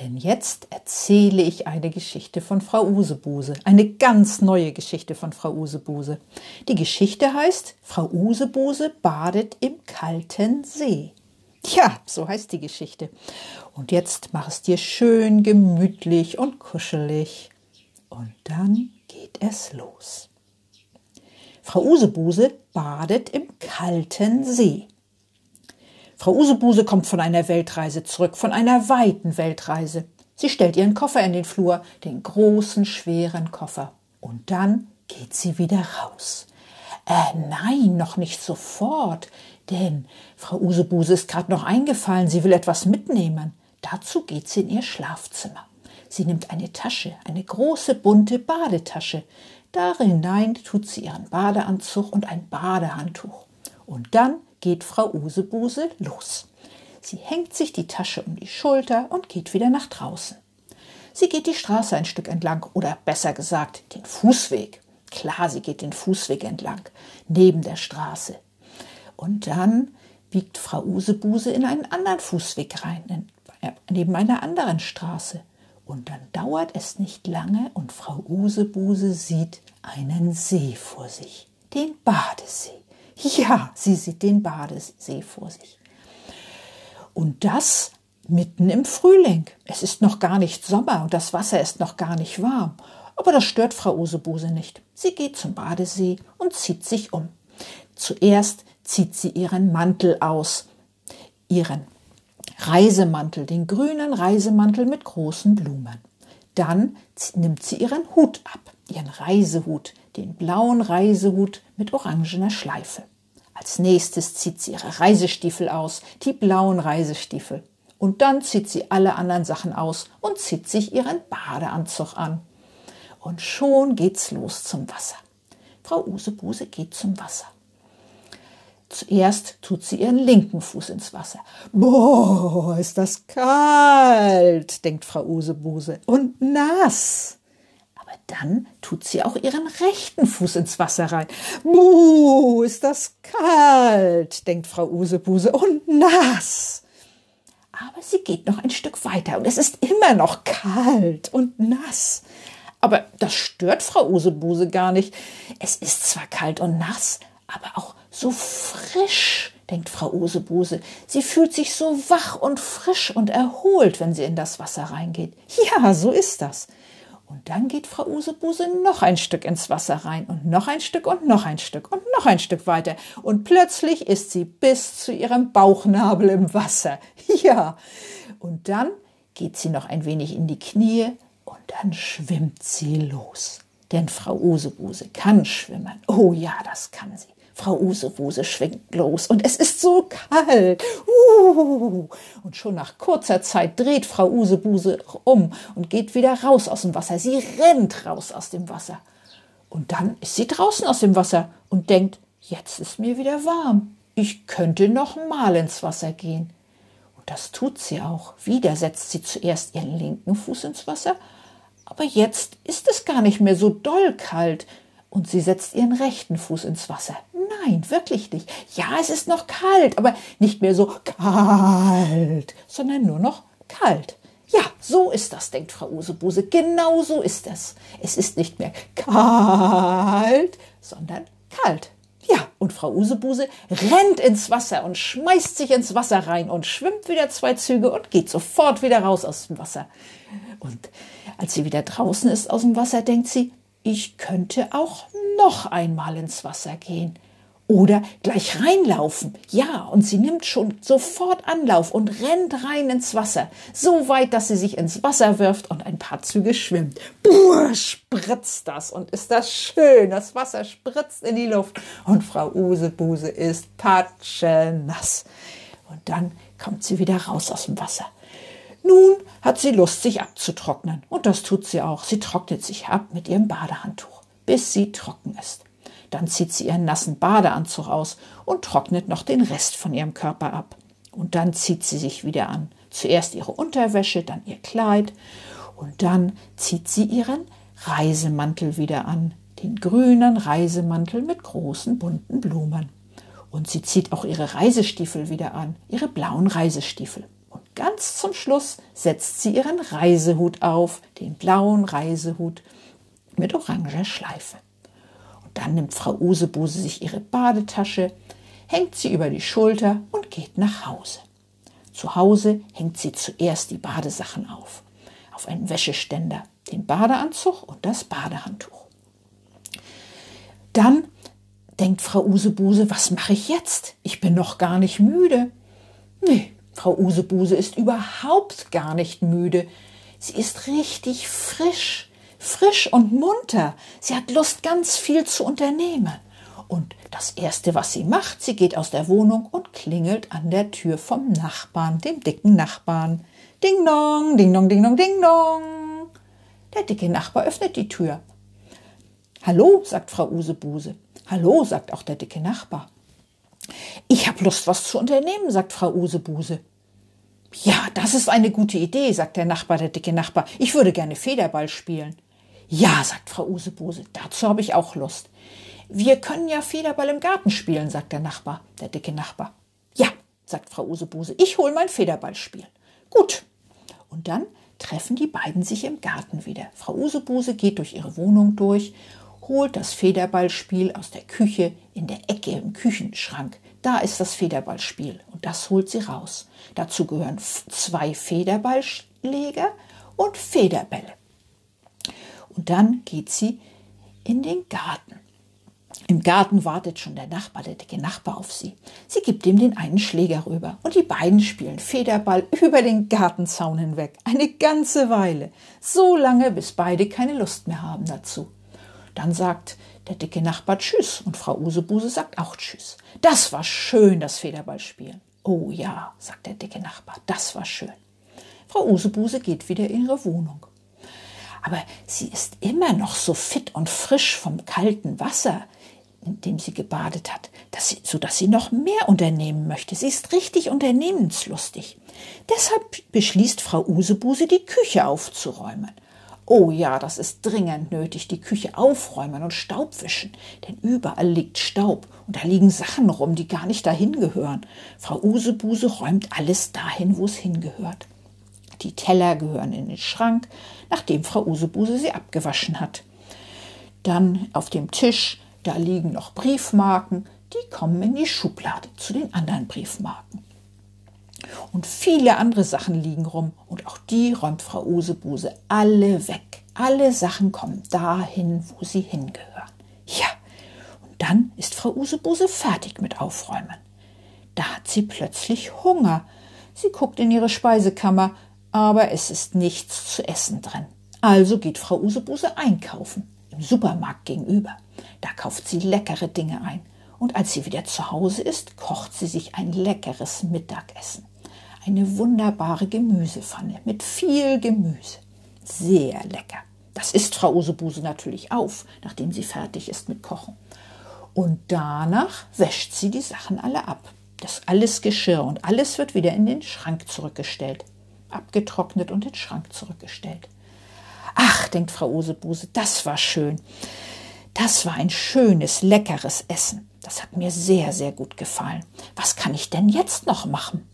Denn jetzt erzähle ich eine Geschichte von Frau Usebuse, eine ganz neue Geschichte von Frau Usebuse. Die Geschichte heißt Frau Usebuse badet im kalten See. Ja, so heißt die Geschichte. Und jetzt mach es dir schön gemütlich und kuschelig. Und dann geht es los. Frau Usebuse badet im kalten See. Frau Usebuse kommt von einer Weltreise zurück, von einer weiten Weltreise. Sie stellt ihren Koffer in den Flur, den großen, schweren Koffer. Und dann geht sie wieder raus. Äh, nein, noch nicht sofort, denn Frau Usebuse ist gerade noch eingefallen, sie will etwas mitnehmen. Dazu geht sie in ihr Schlafzimmer. Sie nimmt eine Tasche, eine große bunte Badetasche. Darin tut sie ihren Badeanzug und ein Badehandtuch. Und dann geht Frau Usebuse los. Sie hängt sich die Tasche um die Schulter und geht wieder nach draußen. Sie geht die Straße ein Stück entlang oder besser gesagt den Fußweg. Klar, sie geht den Fußweg entlang, neben der Straße. Und dann biegt Frau Usebuse in einen anderen Fußweg rein, äh, neben einer anderen Straße. Und dann dauert es nicht lange und Frau Usebuse sieht einen See vor sich, den Badesee. Ja, sie sieht den Badesee vor sich. Und das mitten im Frühling. Es ist noch gar nicht Sommer und das Wasser ist noch gar nicht warm. Aber das stört Frau Usebuse nicht. Sie geht zum Badesee und zieht sich um. Zuerst zieht sie ihren Mantel aus, ihren Reisemantel, den grünen Reisemantel mit großen Blumen. Dann nimmt sie ihren Hut ab, ihren Reisehut, den blauen Reisehut mit orangener Schleife. Als nächstes zieht sie ihre Reisestiefel aus, die blauen Reisestiefel. Und dann zieht sie alle anderen Sachen aus und zieht sich ihren Badeanzug an. Und schon geht's los zum Wasser. Frau Usebuse geht zum Wasser. Zuerst tut sie ihren linken Fuß ins Wasser. Boah, ist das kalt, denkt Frau Usebuse, und nass. Dann tut sie auch ihren rechten Fuß ins Wasser rein. Buh, ist das kalt, denkt Frau Usebuse, und nass. Aber sie geht noch ein Stück weiter und es ist immer noch kalt und nass. Aber das stört Frau Usebuse gar nicht. Es ist zwar kalt und nass, aber auch so frisch, denkt Frau Usebuse. Sie fühlt sich so wach und frisch und erholt, wenn sie in das Wasser reingeht. Ja, so ist das. Und dann geht Frau Usebuse noch ein Stück ins Wasser rein und noch ein Stück und noch ein Stück und noch ein Stück weiter. Und plötzlich ist sie bis zu ihrem Bauchnabel im Wasser. Ja. Und dann geht sie noch ein wenig in die Knie und dann schwimmt sie los. Denn Frau Usebuse kann schwimmen. Oh ja, das kann sie. Frau Usewuse schwingt los und es ist so kalt. Uh, und schon nach kurzer Zeit dreht Frau Usebuse um und geht wieder raus aus dem Wasser. Sie rennt raus aus dem Wasser. Und dann ist sie draußen aus dem Wasser und denkt, jetzt ist mir wieder warm. Ich könnte noch mal ins Wasser gehen. Und das tut sie auch. Wieder setzt sie zuerst ihren linken Fuß ins Wasser, aber jetzt ist es gar nicht mehr so doll kalt und sie setzt ihren rechten Fuß ins Wasser. Nein, wirklich nicht. Ja, es ist noch kalt, aber nicht mehr so kalt, sondern nur noch kalt. Ja, so ist das, denkt Frau Usebuse. Genau so ist es. Es ist nicht mehr kalt, sondern kalt. Ja, und Frau Usebuse rennt ins Wasser und schmeißt sich ins Wasser rein und schwimmt wieder zwei Züge und geht sofort wieder raus aus dem Wasser. Und als sie wieder draußen ist aus dem Wasser, denkt sie, ich könnte auch noch einmal ins Wasser gehen. Oder gleich reinlaufen. Ja, und sie nimmt schon sofort Anlauf und rennt rein ins Wasser. So weit, dass sie sich ins Wasser wirft und ein paar Züge schwimmt. Buh, spritzt das und ist das schön. Das Wasser spritzt in die Luft und Frau Usebuse ist patschenass. Und dann kommt sie wieder raus aus dem Wasser. Nun hat sie Lust, sich abzutrocknen. Und das tut sie auch. Sie trocknet sich ab mit ihrem Badehandtuch, bis sie trocken ist. Dann zieht sie ihren nassen Badeanzug aus und trocknet noch den Rest von ihrem Körper ab. Und dann zieht sie sich wieder an. Zuerst ihre Unterwäsche, dann ihr Kleid und dann zieht sie ihren Reisemantel wieder an, den grünen Reisemantel mit großen bunten Blumen. Und sie zieht auch ihre Reisestiefel wieder an, ihre blauen Reisestiefel. Und ganz zum Schluss setzt sie ihren Reisehut auf, den blauen Reisehut mit oranger Schleife. Dann nimmt Frau Usebuse sich ihre Badetasche, hängt sie über die Schulter und geht nach Hause. Zu Hause hängt sie zuerst die Badesachen auf, auf einen Wäscheständer, den Badeanzug und das Badehandtuch. Dann denkt Frau Usebuse, was mache ich jetzt? Ich bin noch gar nicht müde. Nee, Frau Usebuse ist überhaupt gar nicht müde. Sie ist richtig frisch frisch und munter. Sie hat Lust, ganz viel zu unternehmen. Und das Erste, was sie macht, sie geht aus der Wohnung und klingelt an der Tür vom Nachbarn, dem dicken Nachbarn. Ding dong, ding dong, ding dong, ding dong. Der dicke Nachbar öffnet die Tür. Hallo, sagt Frau Usebuse. Hallo, sagt auch der dicke Nachbar. Ich habe Lust, was zu unternehmen, sagt Frau Usebuse. Ja, das ist eine gute Idee, sagt der Nachbar, der dicke Nachbar. Ich würde gerne Federball spielen. Ja, sagt Frau Usebuse, dazu habe ich auch Lust. Wir können ja Federball im Garten spielen, sagt der Nachbar, der dicke Nachbar. Ja, sagt Frau Usebuse, ich hole mein Federballspiel. Gut. Und dann treffen die beiden sich im Garten wieder. Frau Usebuse geht durch ihre Wohnung durch, holt das Federballspiel aus der Küche in der Ecke im Küchenschrank. Da ist das Federballspiel und das holt sie raus. Dazu gehören zwei Federballschläger und Federbälle. Und dann geht sie in den Garten. Im Garten wartet schon der Nachbar, der dicke Nachbar auf sie. Sie gibt ihm den einen Schläger rüber und die beiden spielen Federball über den Gartenzaun hinweg. Eine ganze Weile. So lange, bis beide keine Lust mehr haben dazu. Dann sagt der dicke Nachbar Tschüss und Frau Usebuse sagt auch Tschüss. Das war schön, das Federballspielen. Oh ja, sagt der dicke Nachbar, das war schön. Frau Usebuse geht wieder in ihre Wohnung aber sie ist immer noch so fit und frisch vom kalten Wasser, in dem sie gebadet hat, dass sie, so dass sie noch mehr unternehmen möchte. Sie ist richtig unternehmenslustig. Deshalb beschließt Frau Usebuse, die Küche aufzuräumen. Oh ja, das ist dringend nötig, die Küche aufräumen und Staub wischen, denn überall liegt Staub und da liegen Sachen rum, die gar nicht dahin gehören. Frau Usebuse räumt alles dahin, wo es hingehört. Die Teller gehören in den Schrank, nachdem Frau Usebuse sie abgewaschen hat. Dann auf dem Tisch, da liegen noch Briefmarken, die kommen in die Schublade zu den anderen Briefmarken. Und viele andere Sachen liegen rum und auch die räumt Frau Usebuse alle weg. Alle Sachen kommen dahin, wo sie hingehören. Ja, und dann ist Frau Usebuse fertig mit Aufräumen. Da hat sie plötzlich Hunger. Sie guckt in ihre Speisekammer, aber es ist nichts zu essen drin. Also geht Frau Usebuse einkaufen, im Supermarkt gegenüber. Da kauft sie leckere Dinge ein. Und als sie wieder zu Hause ist, kocht sie sich ein leckeres Mittagessen. Eine wunderbare Gemüsepfanne mit viel Gemüse. Sehr lecker. Das isst Frau Usebuse natürlich auf, nachdem sie fertig ist mit Kochen. Und danach wäscht sie die Sachen alle ab. Das alles Geschirr und alles wird wieder in den Schrank zurückgestellt abgetrocknet und den Schrank zurückgestellt. Ach, denkt Frau Osebuse, das war schön. Das war ein schönes, leckeres Essen. Das hat mir sehr, sehr gut gefallen. Was kann ich denn jetzt noch machen?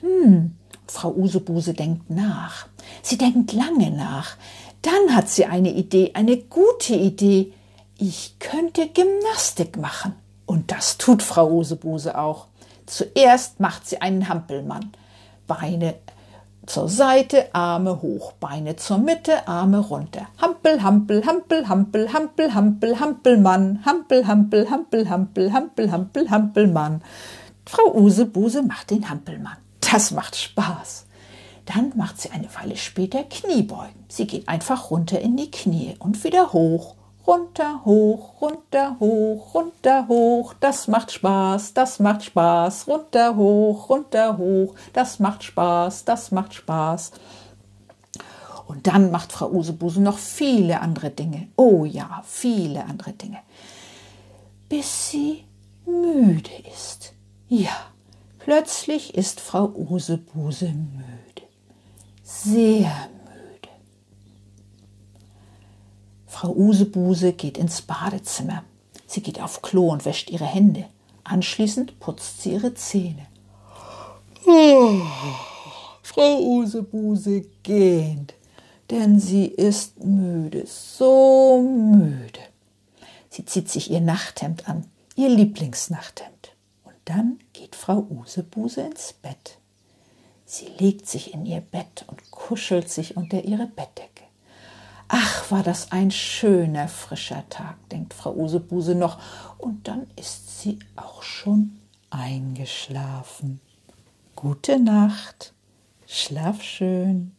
Hm, Frau Usebuse denkt nach. Sie denkt lange nach. Dann hat sie eine Idee, eine gute Idee. Ich könnte Gymnastik machen. Und das tut Frau Usebuse auch. Zuerst macht sie einen Hampelmann. Beine zur Seite, Arme hoch, Beine zur Mitte, Arme runter. Hampel, Hampel, Hampel, Hampel, Hampel, Hampel, Hampelmann, Hampel, Hampel, Hampel, Hampel, Hampel, Hampel, Hampelmann. Frau Usebuse macht den Hampelmann. Das macht Spaß. Dann macht sie eine Weile später Kniebeugen. Sie geht einfach runter in die Knie und wieder hoch, runter, hoch, runter, hoch, runter, hoch, das macht Spaß, das macht Spaß, runter, hoch, runter, hoch, das macht Spaß, das macht Spaß. Und dann macht Frau Usebuse noch viele andere Dinge. Oh ja, viele andere Dinge. Bis sie müde ist. Ja, plötzlich ist Frau Usebuse müde. Sehr müde. Frau Usebuse geht ins Badezimmer. Sie geht auf Klo und wäscht ihre Hände. Anschließend putzt sie ihre Zähne. Oh, Frau Usebuse gähnt denn sie ist müde, so müde. Sie zieht sich ihr Nachthemd an, ihr Lieblingsnachthemd. Und dann geht Frau Usebuse ins Bett. Sie legt sich in ihr Bett und kuschelt sich unter ihre Bettdecke. Ach, war das ein schöner, frischer Tag, denkt Frau Usebuse noch, und dann ist sie auch schon eingeschlafen. Gute Nacht, schlaf schön.